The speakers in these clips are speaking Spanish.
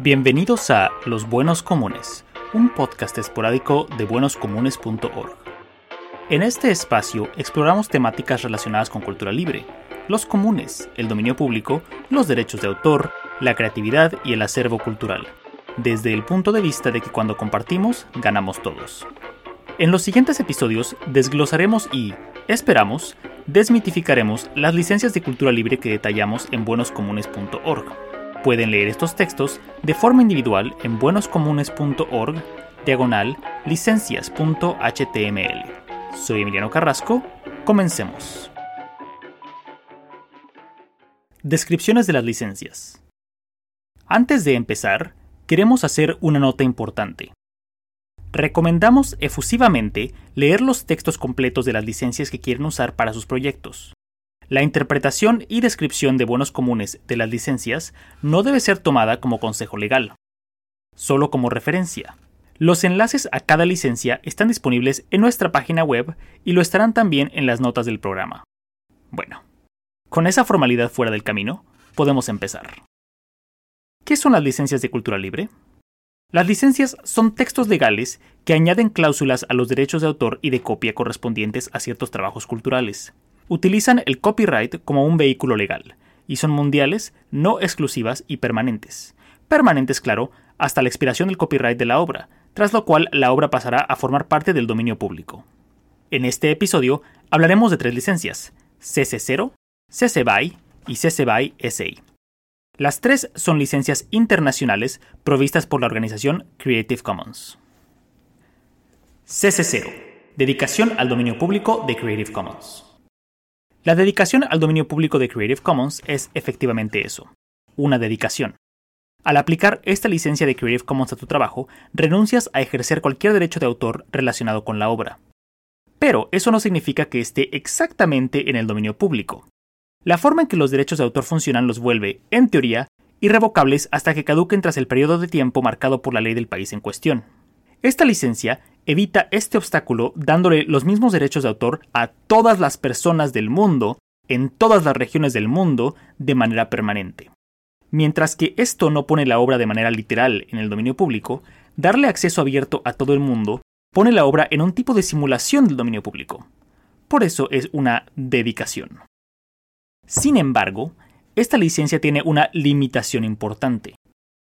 Bienvenidos a Los Buenos Comunes, un podcast esporádico de buenoscomunes.org. En este espacio exploramos temáticas relacionadas con cultura libre, los comunes, el dominio público, los derechos de autor, la creatividad y el acervo cultural, desde el punto de vista de que cuando compartimos, ganamos todos. En los siguientes episodios desglosaremos y, esperamos, desmitificaremos las licencias de cultura libre que detallamos en buenoscomunes.org Pueden leer estos textos de forma individual en buenoscomunes.org, diagonal licencias.html. Soy Emiliano Carrasco, comencemos. Descripciones de las licencias. Antes de empezar, queremos hacer una nota importante. Recomendamos efusivamente leer los textos completos de las licencias que quieren usar para sus proyectos. La interpretación y descripción de buenos comunes de las licencias no debe ser tomada como consejo legal, solo como referencia. Los enlaces a cada licencia están disponibles en nuestra página web y lo estarán también en las notas del programa. Bueno, con esa formalidad fuera del camino, podemos empezar. ¿Qué son las licencias de cultura libre? Las licencias son textos legales que añaden cláusulas a los derechos de autor y de copia correspondientes a ciertos trabajos culturales utilizan el copyright como un vehículo legal, y son mundiales, no exclusivas y permanentes. Permanentes, claro, hasta la expiración del copyright de la obra, tras lo cual la obra pasará a formar parte del dominio público. En este episodio hablaremos de tres licencias, CC0, CC BY y CC BY SA. Las tres son licencias internacionales provistas por la organización Creative Commons. CC0. Dedicación al dominio público de Creative Commons. La dedicación al dominio público de Creative Commons es efectivamente eso, una dedicación. Al aplicar esta licencia de Creative Commons a tu trabajo, renuncias a ejercer cualquier derecho de autor relacionado con la obra. Pero eso no significa que esté exactamente en el dominio público. La forma en que los derechos de autor funcionan los vuelve, en teoría, irrevocables hasta que caduquen tras el periodo de tiempo marcado por la ley del país en cuestión. Esta licencia evita este obstáculo dándole los mismos derechos de autor a todas las personas del mundo, en todas las regiones del mundo, de manera permanente. Mientras que esto no pone la obra de manera literal en el dominio público, darle acceso abierto a todo el mundo pone la obra en un tipo de simulación del dominio público. Por eso es una dedicación. Sin embargo, esta licencia tiene una limitación importante.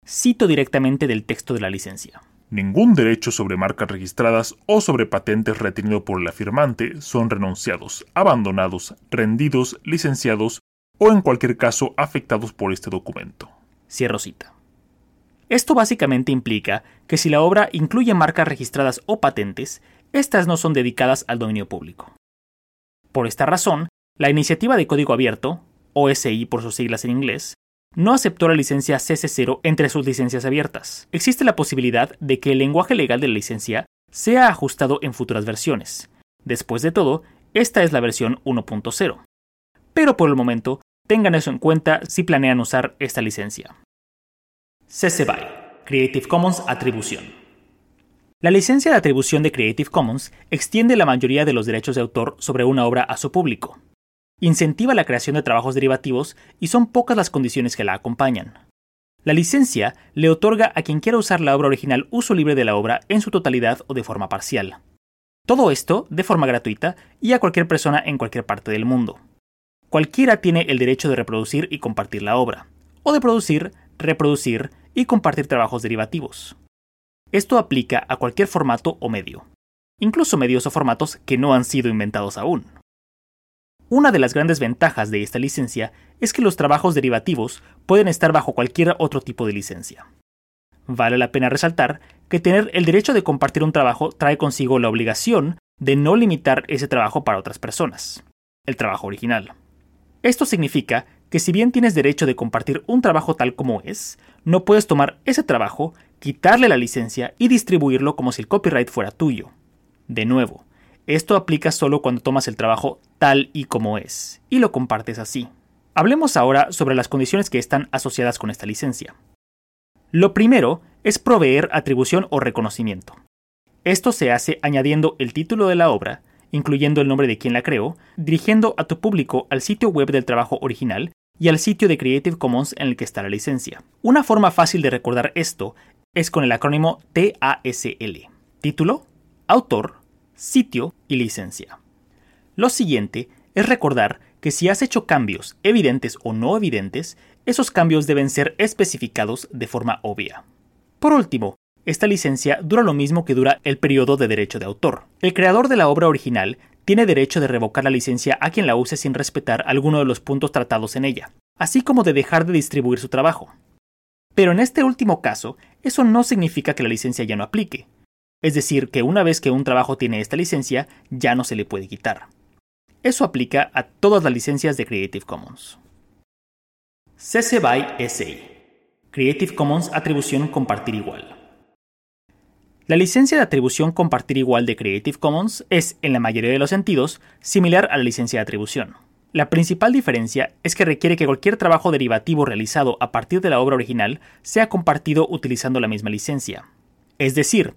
Cito directamente del texto de la licencia. Ningún derecho sobre marcas registradas o sobre patentes retenido por el afirmante son renunciados, abandonados, rendidos, licenciados o en cualquier caso afectados por este documento. Cierro cita. Esto básicamente implica que si la obra incluye marcas registradas o patentes, estas no son dedicadas al dominio público. Por esta razón, la iniciativa de código abierto, OSI por sus siglas en inglés, no aceptó la licencia CC0 entre sus licencias abiertas. Existe la posibilidad de que el lenguaje legal de la licencia sea ajustado en futuras versiones. Después de todo, esta es la versión 1.0. Pero por el momento, tengan eso en cuenta si planean usar esta licencia. CC BY Creative Commons Atribución. La licencia de atribución de Creative Commons extiende la mayoría de los derechos de autor sobre una obra a su público incentiva la creación de trabajos derivativos y son pocas las condiciones que la acompañan. La licencia le otorga a quien quiera usar la obra original uso libre de la obra en su totalidad o de forma parcial. Todo esto de forma gratuita y a cualquier persona en cualquier parte del mundo. Cualquiera tiene el derecho de reproducir y compartir la obra, o de producir, reproducir y compartir trabajos derivativos. Esto aplica a cualquier formato o medio, incluso medios o formatos que no han sido inventados aún. Una de las grandes ventajas de esta licencia es que los trabajos derivativos pueden estar bajo cualquier otro tipo de licencia. Vale la pena resaltar que tener el derecho de compartir un trabajo trae consigo la obligación de no limitar ese trabajo para otras personas, el trabajo original. Esto significa que si bien tienes derecho de compartir un trabajo tal como es, no puedes tomar ese trabajo, quitarle la licencia y distribuirlo como si el copyright fuera tuyo. De nuevo, esto aplica solo cuando tomas el trabajo tal y como es, y lo compartes así. Hablemos ahora sobre las condiciones que están asociadas con esta licencia. Lo primero es proveer atribución o reconocimiento. Esto se hace añadiendo el título de la obra, incluyendo el nombre de quien la creó, dirigiendo a tu público al sitio web del trabajo original y al sitio de Creative Commons en el que está la licencia. Una forma fácil de recordar esto es con el acrónimo TASL. Título, autor, sitio y licencia. Lo siguiente es recordar que si has hecho cambios, evidentes o no evidentes, esos cambios deben ser especificados de forma obvia. Por último, esta licencia dura lo mismo que dura el periodo de derecho de autor. El creador de la obra original tiene derecho de revocar la licencia a quien la use sin respetar alguno de los puntos tratados en ella, así como de dejar de distribuir su trabajo. Pero en este último caso, eso no significa que la licencia ya no aplique. Es decir, que una vez que un trabajo tiene esta licencia, ya no se le puede quitar. Eso aplica a todas las licencias de Creative Commons. CC BY SA Creative Commons Atribución Compartir Igual. La licencia de atribución compartir igual de Creative Commons es, en la mayoría de los sentidos, similar a la licencia de atribución. La principal diferencia es que requiere que cualquier trabajo derivativo realizado a partir de la obra original sea compartido utilizando la misma licencia. Es decir,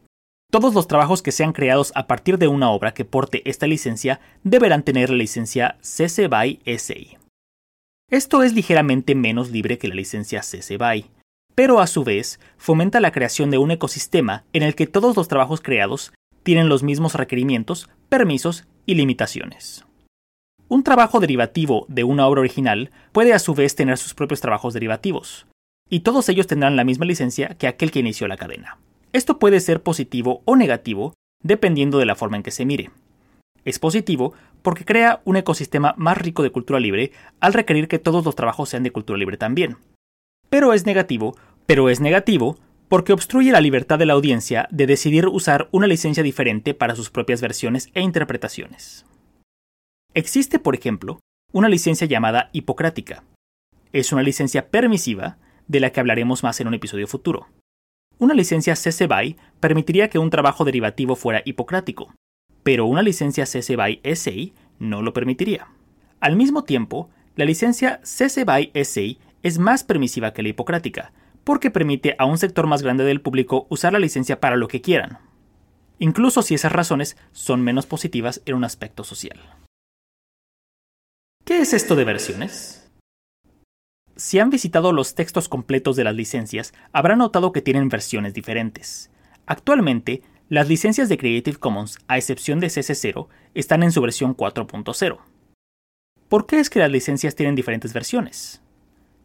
todos los trabajos que sean creados a partir de una obra que porte esta licencia deberán tener la licencia CC BY SA. Esto es ligeramente menos libre que la licencia CC BY, pero a su vez fomenta la creación de un ecosistema en el que todos los trabajos creados tienen los mismos requerimientos, permisos y limitaciones. Un trabajo derivativo de una obra original puede a su vez tener sus propios trabajos derivativos, y todos ellos tendrán la misma licencia que aquel que inició la cadena. Esto puede ser positivo o negativo dependiendo de la forma en que se mire. Es positivo porque crea un ecosistema más rico de cultura libre al requerir que todos los trabajos sean de cultura libre también. Pero es negativo, pero es negativo porque obstruye la libertad de la audiencia de decidir usar una licencia diferente para sus propias versiones e interpretaciones. Existe, por ejemplo, una licencia llamada hipocrática. Es una licencia permisiva de la que hablaremos más en un episodio futuro. Una licencia CC BY permitiría que un trabajo derivativo fuera hipocrático, pero una licencia CC BY SA no lo permitiría. Al mismo tiempo, la licencia CC BY SA es más permisiva que la hipocrática, porque permite a un sector más grande del público usar la licencia para lo que quieran, incluso si esas razones son menos positivas en un aspecto social. ¿Qué es esto de versiones? Si han visitado los textos completos de las licencias, habrán notado que tienen versiones diferentes. Actualmente, las licencias de Creative Commons, a excepción de CC0, están en su versión 4.0. ¿Por qué es que las licencias tienen diferentes versiones?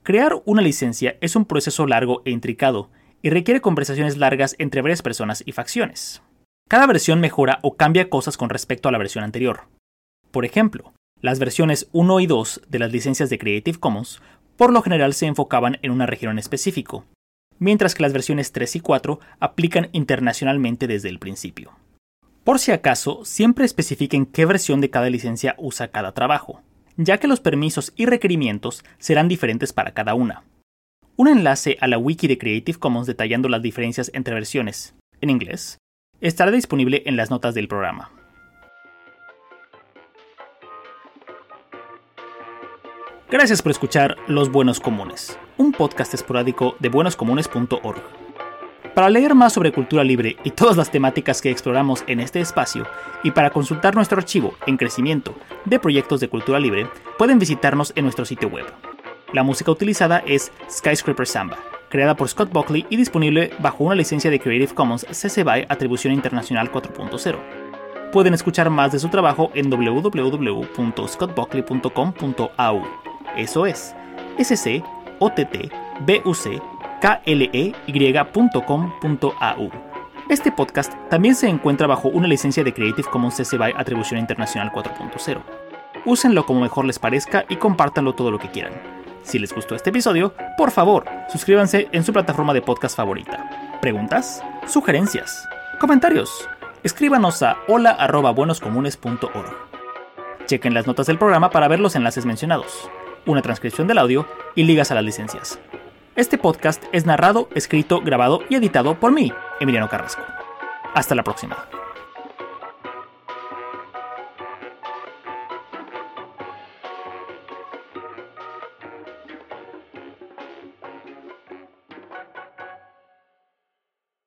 Crear una licencia es un proceso largo e intricado y requiere conversaciones largas entre varias personas y facciones. Cada versión mejora o cambia cosas con respecto a la versión anterior. Por ejemplo, las versiones 1 y 2 de las licencias de Creative Commons por lo general se enfocaban en una región en específico, mientras que las versiones 3 y 4 aplican internacionalmente desde el principio. Por si acaso, siempre especifiquen qué versión de cada licencia usa cada trabajo, ya que los permisos y requerimientos serán diferentes para cada una. Un enlace a la wiki de Creative Commons detallando las diferencias entre versiones, en inglés, estará disponible en las notas del programa. Gracias por escuchar Los Buenos Comunes, un podcast esporádico de buenoscomunes.org. Para leer más sobre cultura libre y todas las temáticas que exploramos en este espacio, y para consultar nuestro archivo en crecimiento de proyectos de cultura libre, pueden visitarnos en nuestro sitio web. La música utilizada es Skyscraper Samba, creada por Scott Buckley y disponible bajo una licencia de Creative Commons CC BY Atribución Internacional 4.0. Pueden escuchar más de su trabajo en www.scottbuckley.com.au. Eso es scott.buckley.com.au. Este podcast también se encuentra bajo una licencia de Creative Commons CC BY Atribución Internacional 4.0. Úsenlo como mejor les parezca y compártanlo todo lo que quieran. Si les gustó este episodio, por favor, suscríbanse en su plataforma de podcast favorita. ¿Preguntas? ¿Sugerencias? ¿Comentarios? Escríbanos a hola.buenoscomunes.org. Chequen las notas del programa para ver los enlaces mencionados una transcripción del audio y ligas a las licencias. Este podcast es narrado, escrito, grabado y editado por mí, Emiliano Carrasco. Hasta la próxima.